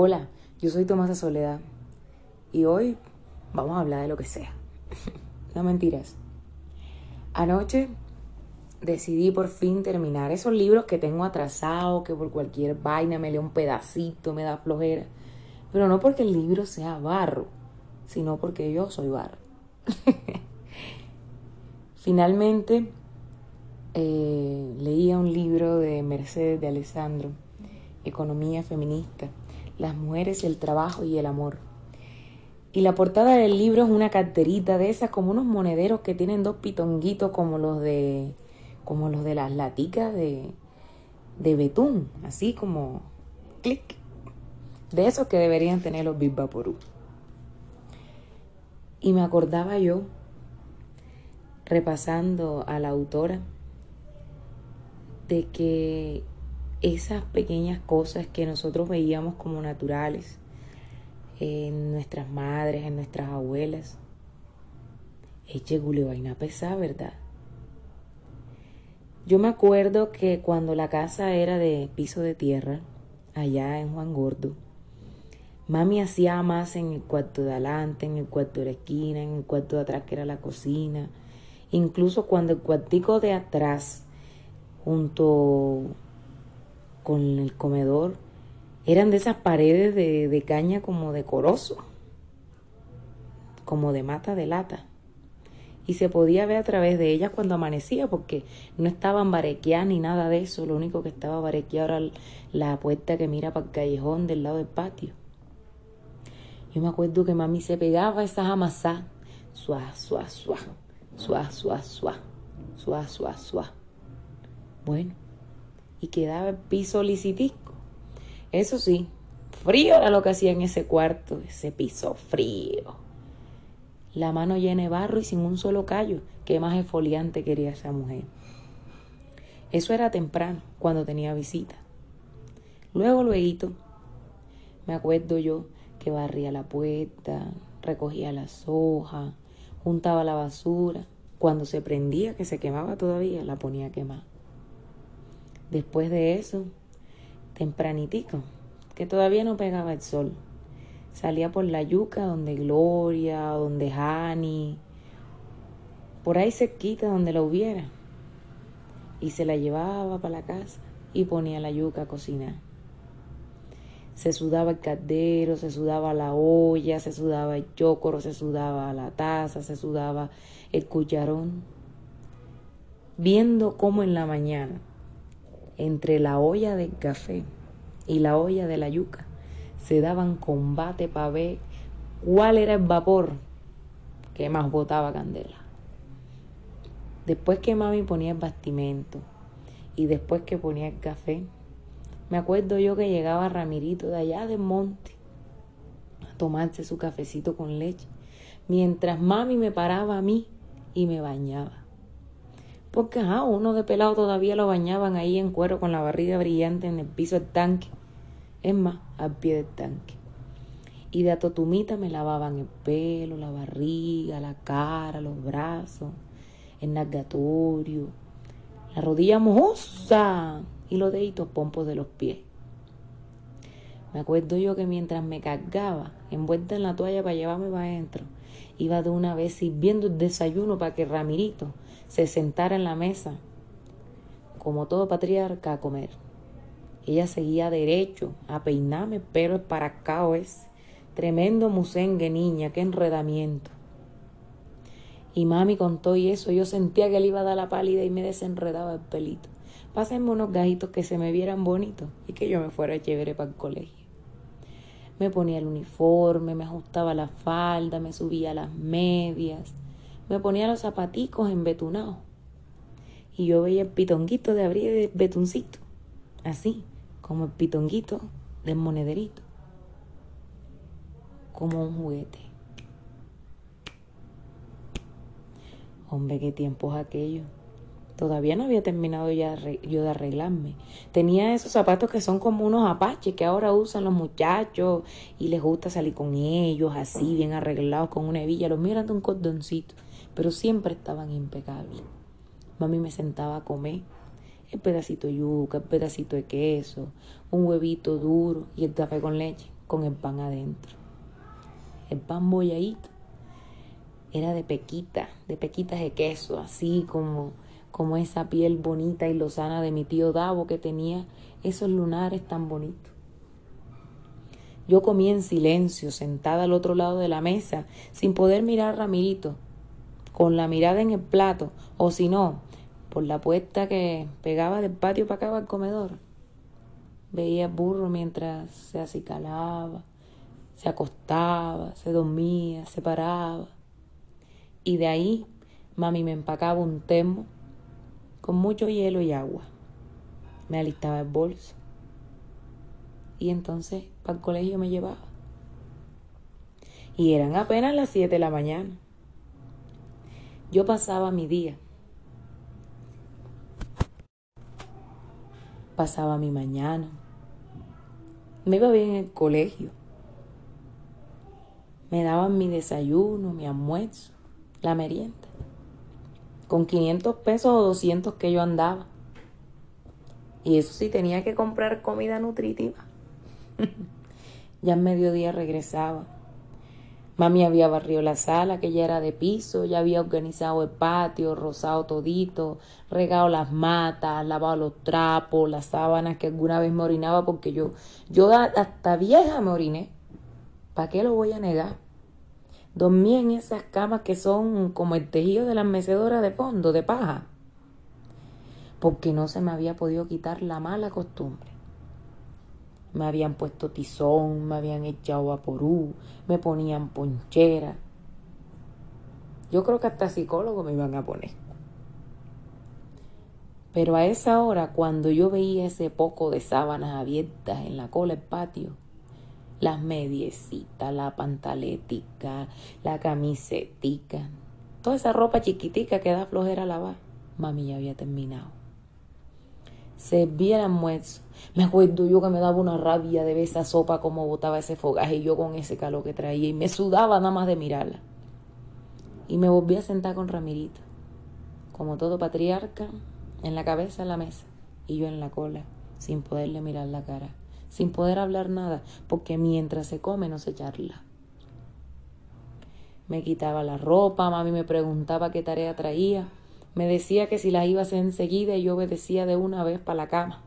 Hola, yo soy Tomasa Soledad y hoy vamos a hablar de lo que sea. no mentiras. Anoche decidí por fin terminar esos libros que tengo atrasados, que por cualquier vaina me leo un pedacito, me da flojera. Pero no porque el libro sea barro, sino porque yo soy barro. Finalmente eh, leía un libro de Mercedes de Alessandro, Economía Feminista las mujeres, el trabajo y el amor. Y la portada del libro es una carterita de esas, como unos monederos que tienen dos pitonguitos como los de, como los de las laticas de, de betún, así como clic. De esos que deberían tener los Big. Y me acordaba yo, repasando a la autora, de que esas pequeñas cosas que nosotros veíamos como naturales en nuestras madres, en nuestras abuelas. Eche vaina pesada, ¿verdad? Yo me acuerdo que cuando la casa era de piso de tierra, allá en Juan Gordo, mami hacía más en el cuarto de adelante, en el cuarto de la esquina, en el cuarto de atrás que era la cocina, incluso cuando el cuartico de atrás, junto con el comedor eran de esas paredes de, caña como de corozo, como de mata de lata. Y se podía ver a través de ellas cuando amanecía, porque no estaban barequeadas ni nada de eso. Lo único que estaba barequeado era la puerta que mira para el callejón del lado del patio. Yo me acuerdo que mami se pegaba esas amasadas. Suá, suá, suá. Suá, suá, suá. Suá, suá, suá. Bueno, y quedaba el piso licitisco. Eso sí, frío era lo que hacía en ese cuarto, ese piso frío. La mano llena de barro y sin un solo callo. Qué más esfoliante quería esa mujer. Eso era temprano, cuando tenía visita. Luego, luego, me acuerdo yo que barría la puerta, recogía las hojas, juntaba la basura. Cuando se prendía, que se quemaba todavía, la ponía a quemar. Después de eso, tempranitico, que todavía no pegaba el sol, salía por la yuca donde Gloria, donde Hani, por ahí cerquita donde la hubiera, y se la llevaba para la casa y ponía la yuca a cocinar. Se sudaba el caldero, se sudaba la olla, se sudaba el chocoro, se sudaba la taza, se sudaba el cucharón, viendo cómo en la mañana entre la olla del café y la olla de la yuca se daban combate para ver cuál era el vapor que más botaba candela. Después que mami ponía el bastimento y después que ponía el café, me acuerdo yo que llegaba Ramirito de allá del monte a tomarse su cafecito con leche, mientras mami me paraba a mí y me bañaba. Porque, ajá, uno de pelado todavía lo bañaban ahí en cuero con la barriga brillante en el piso del tanque. Es más, al pie del tanque. Y de atotumita me lavaban el pelo, la barriga, la cara, los brazos, el nargatorio, la rodilla mojosa y los deditos pompos de los pies. Me acuerdo yo que mientras me cargaba, envuelta en la toalla para llevarme para adentro, iba de una vez sirviendo el desayuno para que Ramirito se sentara en la mesa, como todo patriarca, a comer. Ella seguía derecho a peinarme, pero para acá es tremendo musengue, niña, qué enredamiento. Y mami contó y eso, yo sentía que le iba a dar la pálida y me desenredaba el pelito. Pásenme unos gajitos que se me vieran bonitos y que yo me fuera chévere para el colegio. Me ponía el uniforme, me ajustaba la falda, me subía las medias, me ponía los zapaticos embetunados. Y yo veía el pitonguito de abrir el betuncito, así, como el pitonguito del monederito, como un juguete. Hombre, qué tiempos aquellos. Todavía no había terminado ya yo de arreglarme. Tenía esos zapatos que son como unos apaches que ahora usan los muchachos y les gusta salir con ellos así, bien arreglados, con una hebilla. Los miran de un cordoncito, pero siempre estaban impecables. Mami me sentaba a comer el pedacito de yuca, el pedacito de queso, un huevito duro y el café con leche. con el pan adentro. El pan bolladito era de pequita, de pequitas de queso, así como, como esa piel bonita y lozana de mi tío Davo que tenía esos lunares tan bonitos. Yo comí en silencio, sentada al otro lado de la mesa, sin poder mirar a Ramirito, con la mirada en el plato, o si no, por la puerta que pegaba del patio para acá al comedor. Veía el burro mientras se acicalaba, se acostaba, se dormía, se paraba. Y de ahí mami me empacaba un termo con mucho hielo y agua. Me alistaba el bolso. Y entonces para el colegio me llevaba. Y eran apenas las 7 de la mañana. Yo pasaba mi día. Pasaba mi mañana. Me iba bien en el colegio. Me daban mi desayuno, mi almuerzo la merienda. Con 500 pesos o 200 que yo andaba. Y eso sí, tenía que comprar comida nutritiva. ya en mediodía regresaba. Mami había barrido la sala, que ya era de piso, ya había organizado el patio, rosado todito, regado las matas, lavado los trapos, las sábanas que alguna vez me orinaba, porque yo, yo hasta vieja me oriné. ¿Para qué lo voy a negar? Dormí en esas camas que son como el tejido de las mecedoras de fondo, de paja, porque no se me había podido quitar la mala costumbre. Me habían puesto tizón, me habían echado vaporú, me ponían ponchera. Yo creo que hasta psicólogo me iban a poner. Pero a esa hora, cuando yo veía ese poco de sábanas abiertas en la cola del patio, las mediecitas, la pantaletica, la camisetica, toda esa ropa chiquitica que da flojera a lavar. Mami ya había terminado. Servía el almuerzo. Me acuerdo yo que me daba una rabia de ver esa sopa como botaba ese fogaje y yo con ese calor que traía y me sudaba nada más de mirarla. Y me volví a sentar con Ramirito, como todo patriarca, en la cabeza de la mesa y yo en la cola, sin poderle mirar la cara sin poder hablar nada, porque mientras se come no se charla. Me quitaba la ropa, mami me preguntaba qué tarea traía, me decía que si la iba a hacer enseguida y yo obedecía de una vez para la cama.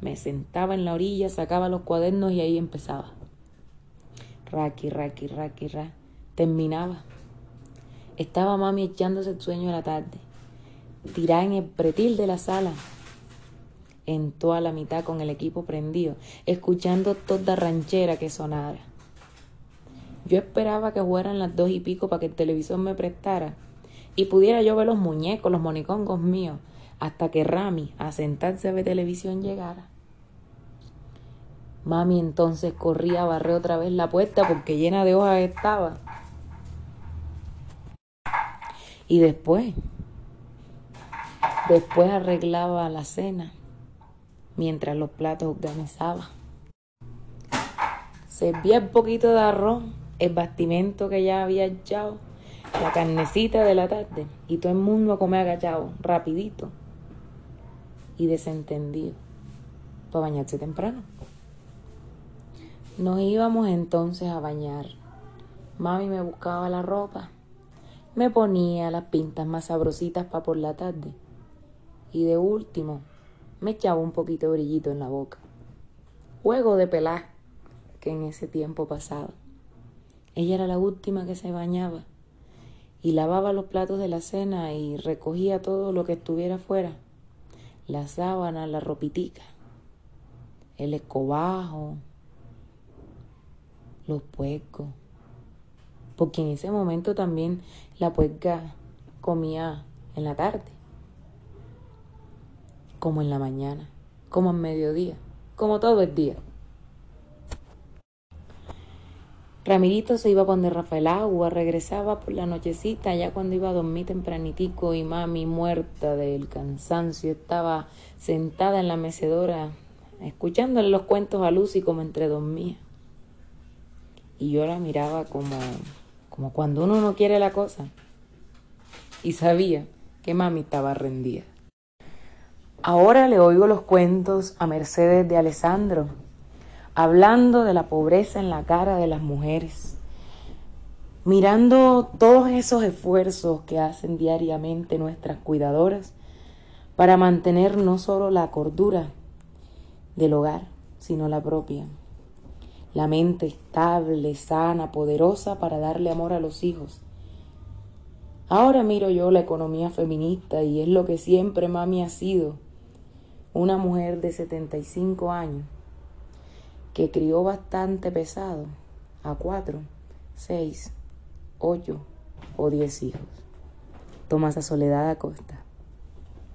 Me sentaba en la orilla, sacaba los cuadernos y ahí empezaba. Raki, raki, raki, ra. Terminaba. Estaba mami echándose el sueño de la tarde, tirada en el pretil de la sala, en toda la mitad con el equipo prendido, escuchando toda ranchera que sonara. Yo esperaba que fueran las dos y pico para que el televisor me prestara y pudiera yo ver los muñecos, los monicongos míos, hasta que Rami, a sentarse a ver televisión, llegara. Mami entonces corría a barrer otra vez la puerta porque llena de hojas estaba. Y después, después arreglaba la cena mientras los platos organizaba. Servía un poquito de arroz, el bastimento que ya había echado, la carnecita de la tarde y todo el mundo a comer agachado, rapidito y desentendido, para bañarse temprano. Nos íbamos entonces a bañar. Mami me buscaba la ropa, me ponía las pintas más sabrositas para por la tarde y de último me echaba un poquito de brillito en la boca. Juego de pelar que en ese tiempo pasaba. Ella era la última que se bañaba y lavaba los platos de la cena y recogía todo lo que estuviera fuera. La sábana, la ropitica, el escobajo, los puercos. Porque en ese momento también la puerca comía en la tarde como en la mañana, como en mediodía, como todo el día. Ramirito se iba poner Rafael agua, regresaba por la nochecita, ya cuando iba a dormir tempranitico y mami muerta del cansancio estaba sentada en la mecedora escuchándole los cuentos a Lucy como entre dormía. Y yo la miraba como, como cuando uno no quiere la cosa. Y sabía que mami estaba rendida. Ahora le oigo los cuentos a Mercedes de Alessandro, hablando de la pobreza en la cara de las mujeres, mirando todos esos esfuerzos que hacen diariamente nuestras cuidadoras para mantener no solo la cordura del hogar, sino la propia. La mente estable, sana, poderosa para darle amor a los hijos. Ahora miro yo la economía feminista y es lo que siempre mami ha sido. Una mujer de 75 años que crió bastante pesado a cuatro, seis, ocho o diez hijos. Tomás a Soledad Acosta.